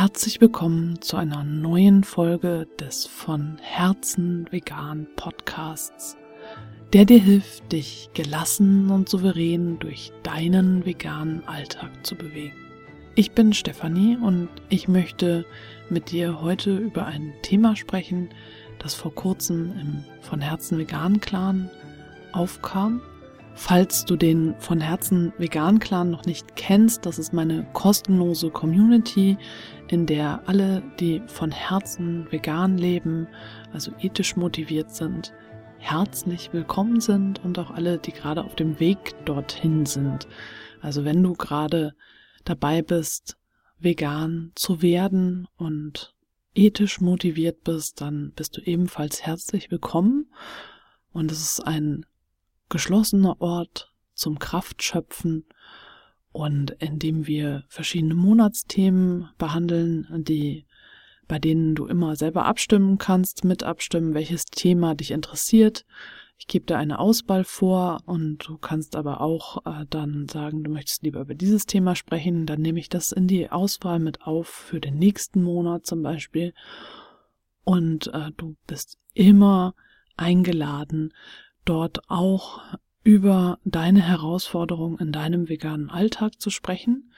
herzlich willkommen zu einer neuen Folge des von Herzen vegan Podcasts, der dir hilft, dich gelassen und souverän durch deinen veganen Alltag zu bewegen. Ich bin Stefanie und ich möchte mit dir heute über ein Thema sprechen, das vor kurzem im von Herzen vegan Clan aufkam Falls du den von Herzen Vegan Clan noch nicht kennst, das ist meine kostenlose Community, in der alle, die von Herzen vegan leben, also ethisch motiviert sind, herzlich willkommen sind und auch alle, die gerade auf dem Weg dorthin sind. Also wenn du gerade dabei bist, vegan zu werden und ethisch motiviert bist, dann bist du ebenfalls herzlich willkommen. Und es ist ein geschlossener Ort zum Kraftschöpfen und in dem wir verschiedene Monatsthemen behandeln, die bei denen du immer selber abstimmen kannst, mit abstimmen, welches Thema dich interessiert. Ich gebe dir eine Auswahl vor und du kannst aber auch äh, dann sagen, du möchtest lieber über dieses Thema sprechen. Dann nehme ich das in die Auswahl mit auf für den nächsten Monat zum Beispiel. Und äh, du bist immer eingeladen, dort auch über deine Herausforderung in deinem veganen Alltag zu sprechen.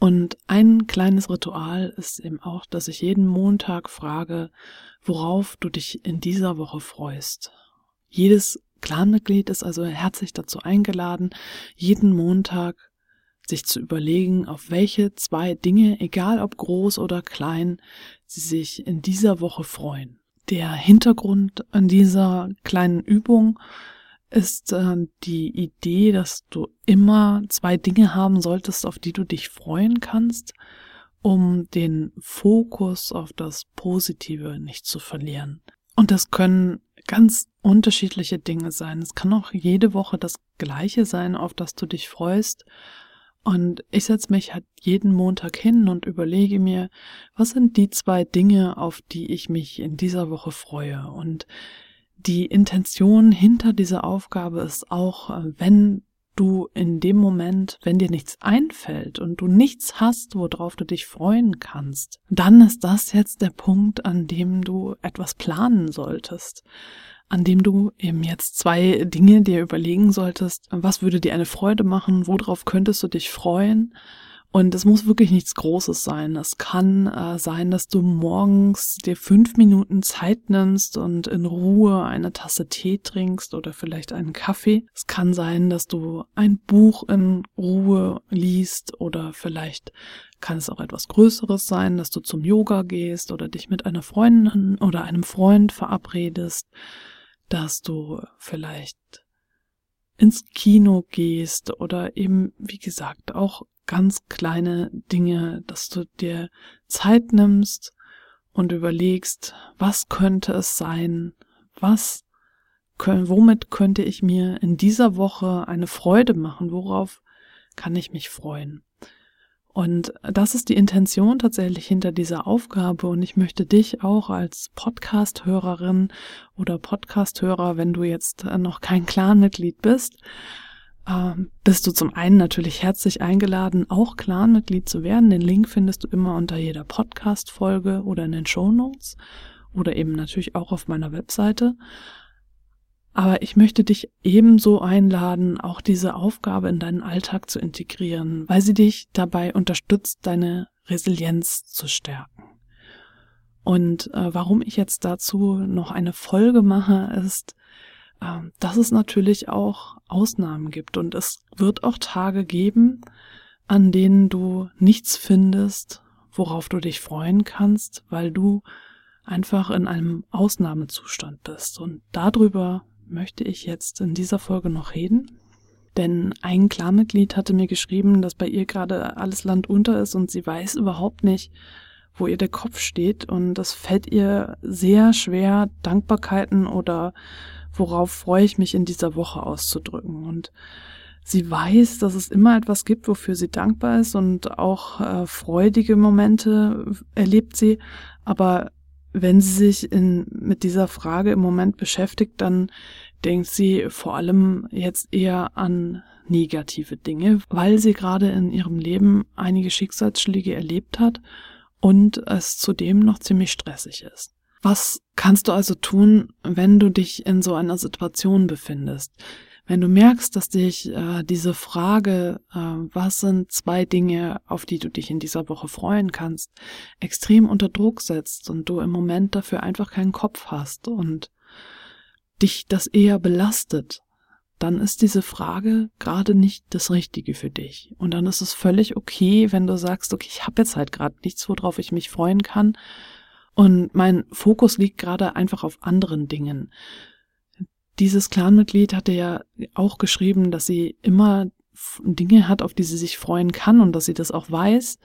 Und ein kleines Ritual ist eben auch, dass ich jeden Montag frage, worauf du dich in dieser Woche freust. Jedes Clanmitglied ist also herzlich dazu eingeladen, jeden Montag sich zu überlegen, auf welche zwei Dinge, egal ob groß oder klein, sie sich in dieser Woche freuen. Der Hintergrund an dieser kleinen Übung ist äh, die Idee, dass du immer zwei Dinge haben solltest, auf die du dich freuen kannst, um den Fokus auf das Positive nicht zu verlieren. Und das können ganz unterschiedliche Dinge sein. Es kann auch jede Woche das gleiche sein, auf das du dich freust. Und ich setze mich halt jeden Montag hin und überlege mir, was sind die zwei Dinge, auf die ich mich in dieser Woche freue. Und die Intention hinter dieser Aufgabe ist auch, äh, wenn du in dem Moment, wenn dir nichts einfällt und du nichts hast, worauf du dich freuen kannst, dann ist das jetzt der Punkt, an dem du etwas planen solltest an dem du eben jetzt zwei Dinge dir überlegen solltest. Was würde dir eine Freude machen? Worauf könntest du dich freuen? Und es muss wirklich nichts Großes sein. Es kann äh, sein, dass du morgens dir fünf Minuten Zeit nimmst und in Ruhe eine Tasse Tee trinkst oder vielleicht einen Kaffee. Es kann sein, dass du ein Buch in Ruhe liest oder vielleicht kann es auch etwas Größeres sein, dass du zum Yoga gehst oder dich mit einer Freundin oder einem Freund verabredest dass du vielleicht ins Kino gehst oder eben, wie gesagt, auch ganz kleine Dinge, dass du dir Zeit nimmst und überlegst, was könnte es sein, was, womit könnte ich mir in dieser Woche eine Freude machen, worauf kann ich mich freuen. Und das ist die Intention tatsächlich hinter dieser Aufgabe. Und ich möchte dich auch als Podcast-Hörerin oder Podcast-Hörer, wenn du jetzt noch kein Clan-Mitglied bist, bist du zum einen natürlich herzlich eingeladen, auch Clan-Mitglied zu werden. Den Link findest du immer unter jeder Podcast-Folge oder in den Show Notes oder eben natürlich auch auf meiner Webseite. Aber ich möchte dich ebenso einladen, auch diese Aufgabe in deinen Alltag zu integrieren, weil sie dich dabei unterstützt, deine Resilienz zu stärken. Und äh, warum ich jetzt dazu noch eine Folge mache, ist, äh, dass es natürlich auch Ausnahmen gibt und es wird auch Tage geben, an denen du nichts findest, worauf du dich freuen kannst, weil du einfach in einem Ausnahmezustand bist. Und darüber möchte ich jetzt in dieser Folge noch reden. Denn ein Klarmitglied hatte mir geschrieben, dass bei ihr gerade alles Land unter ist und sie weiß überhaupt nicht, wo ihr der Kopf steht. Und das fällt ihr sehr schwer, Dankbarkeiten oder worauf freue ich mich in dieser Woche auszudrücken. Und sie weiß, dass es immer etwas gibt, wofür sie dankbar ist und auch äh, freudige Momente erlebt sie. Aber wenn sie sich in, mit dieser Frage im Moment beschäftigt, dann denkt sie vor allem jetzt eher an negative Dinge, weil sie gerade in ihrem Leben einige Schicksalsschläge erlebt hat und es zudem noch ziemlich stressig ist. Was kannst du also tun, wenn du dich in so einer Situation befindest? Wenn du merkst, dass dich äh, diese Frage, äh, was sind zwei Dinge, auf die du dich in dieser Woche freuen kannst, extrem unter Druck setzt und du im Moment dafür einfach keinen Kopf hast und dich das eher belastet, dann ist diese Frage gerade nicht das Richtige für dich. Und dann ist es völlig okay, wenn du sagst, okay, ich habe jetzt halt gerade nichts, worauf ich mich freuen kann. Und mein Fokus liegt gerade einfach auf anderen Dingen. Dieses Clanmitglied hatte ja auch geschrieben, dass sie immer Dinge hat, auf die sie sich freuen kann und dass sie das auch weiß,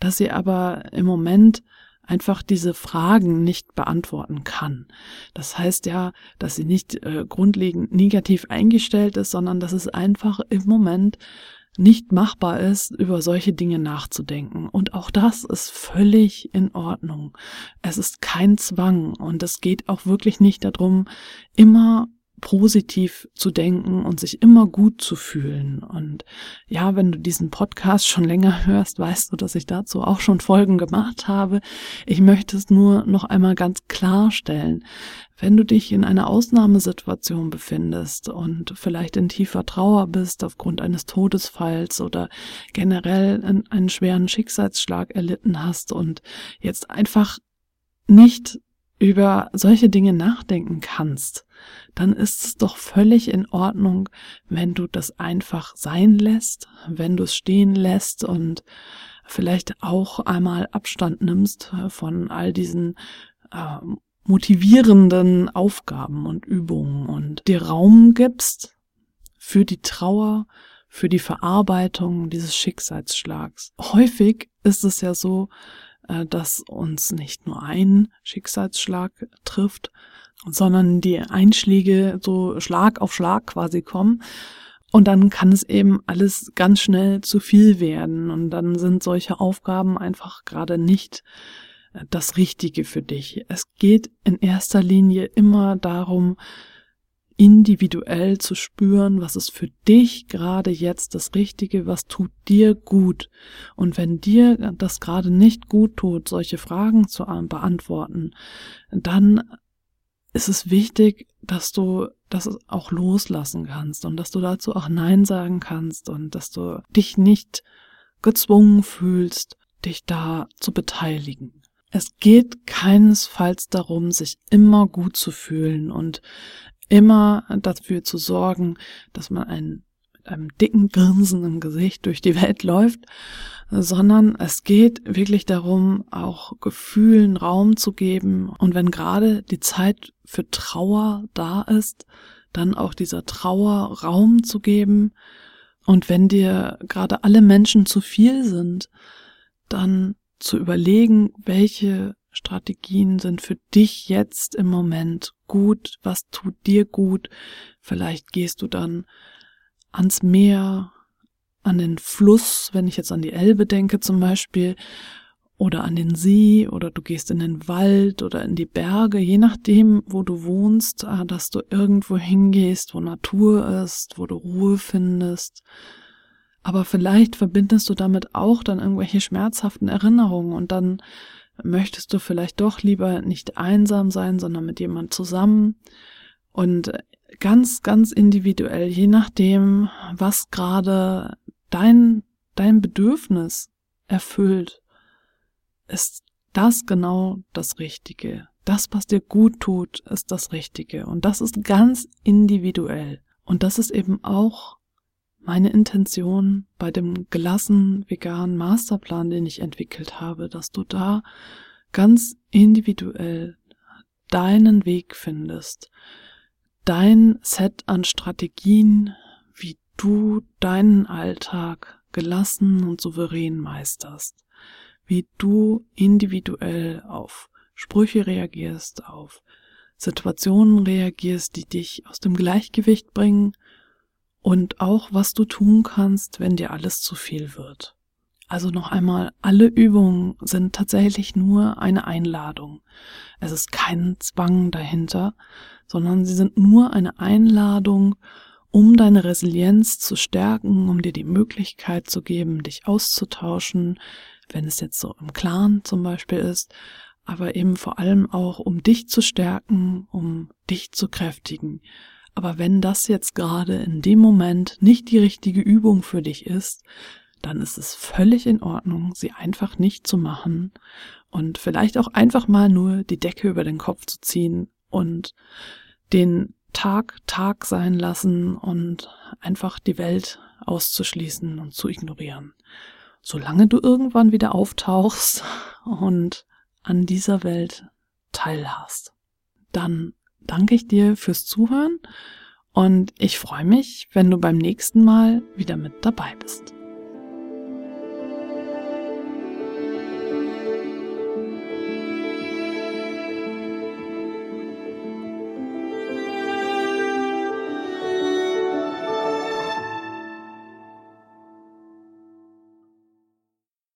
dass sie aber im Moment einfach diese Fragen nicht beantworten kann. Das heißt ja, dass sie nicht äh, grundlegend negativ eingestellt ist, sondern dass es einfach im Moment nicht machbar ist, über solche Dinge nachzudenken. Und auch das ist völlig in Ordnung. Es ist kein Zwang und es geht auch wirklich nicht darum, immer positiv zu denken und sich immer gut zu fühlen. Und ja, wenn du diesen Podcast schon länger hörst, weißt du, dass ich dazu auch schon Folgen gemacht habe. Ich möchte es nur noch einmal ganz klarstellen. Wenn du dich in einer Ausnahmesituation befindest und vielleicht in tiefer Trauer bist aufgrund eines Todesfalls oder generell einen schweren Schicksalsschlag erlitten hast und jetzt einfach nicht über solche Dinge nachdenken kannst, dann ist es doch völlig in Ordnung, wenn du das einfach sein lässt, wenn du es stehen lässt und vielleicht auch einmal Abstand nimmst von all diesen äh, motivierenden Aufgaben und Übungen und dir Raum gibst für die Trauer, für die Verarbeitung dieses Schicksalsschlags. Häufig ist es ja so, äh, dass uns nicht nur ein Schicksalsschlag trifft, sondern die Einschläge so Schlag auf Schlag quasi kommen. Und dann kann es eben alles ganz schnell zu viel werden. Und dann sind solche Aufgaben einfach gerade nicht äh, das Richtige für dich. Es geht in erster Linie immer darum, individuell zu spüren, was ist für dich gerade jetzt das Richtige, was tut dir gut. Und wenn dir das gerade nicht gut tut, solche Fragen zu beantworten, dann ist es wichtig, dass du das auch loslassen kannst und dass du dazu auch Nein sagen kannst und dass du dich nicht gezwungen fühlst, dich da zu beteiligen. Es geht keinesfalls darum, sich immer gut zu fühlen und immer dafür zu sorgen, dass man einen, einem dicken Grinsen im Gesicht durch die Welt läuft, sondern es geht wirklich darum, auch Gefühlen Raum zu geben. Und wenn gerade die Zeit für Trauer da ist, dann auch dieser Trauer Raum zu geben. Und wenn dir gerade alle Menschen zu viel sind, dann zu überlegen, welche Strategien sind für dich jetzt im Moment gut, was tut dir gut. Vielleicht gehst du dann ans Meer, an den Fluss, wenn ich jetzt an die Elbe denke zum Beispiel, oder an den See, oder du gehst in den Wald oder in die Berge, je nachdem, wo du wohnst, ah, dass du irgendwo hingehst, wo Natur ist, wo du Ruhe findest. Aber vielleicht verbindest du damit auch dann irgendwelche schmerzhaften Erinnerungen und dann möchtest du vielleicht doch lieber nicht einsam sein, sondern mit jemand zusammen und ganz, ganz individuell, je nachdem, was gerade dein, dein Bedürfnis erfüllt, ist das genau das Richtige. Das, was dir gut tut, ist das Richtige. Und das ist ganz individuell. Und das ist eben auch meine Intention bei dem gelassen veganen Masterplan, den ich entwickelt habe, dass du da ganz individuell deinen Weg findest, dein Set an Strategien, wie du deinen Alltag gelassen und souverän meisterst, wie du individuell auf Sprüche reagierst, auf Situationen reagierst, die dich aus dem Gleichgewicht bringen und auch was du tun kannst, wenn dir alles zu viel wird. Also noch einmal, alle Übungen sind tatsächlich nur eine Einladung. Es ist kein Zwang dahinter, sondern sie sind nur eine Einladung, um deine Resilienz zu stärken, um dir die Möglichkeit zu geben, dich auszutauschen, wenn es jetzt so im Clan zum Beispiel ist, aber eben vor allem auch, um dich zu stärken, um dich zu kräftigen. Aber wenn das jetzt gerade in dem Moment nicht die richtige Übung für dich ist, dann ist es völlig in Ordnung, sie einfach nicht zu machen und vielleicht auch einfach mal nur die Decke über den Kopf zu ziehen und den Tag Tag sein lassen und einfach die Welt auszuschließen und zu ignorieren. Solange du irgendwann wieder auftauchst und an dieser Welt teilhast. Dann danke ich dir fürs Zuhören und ich freue mich, wenn du beim nächsten Mal wieder mit dabei bist.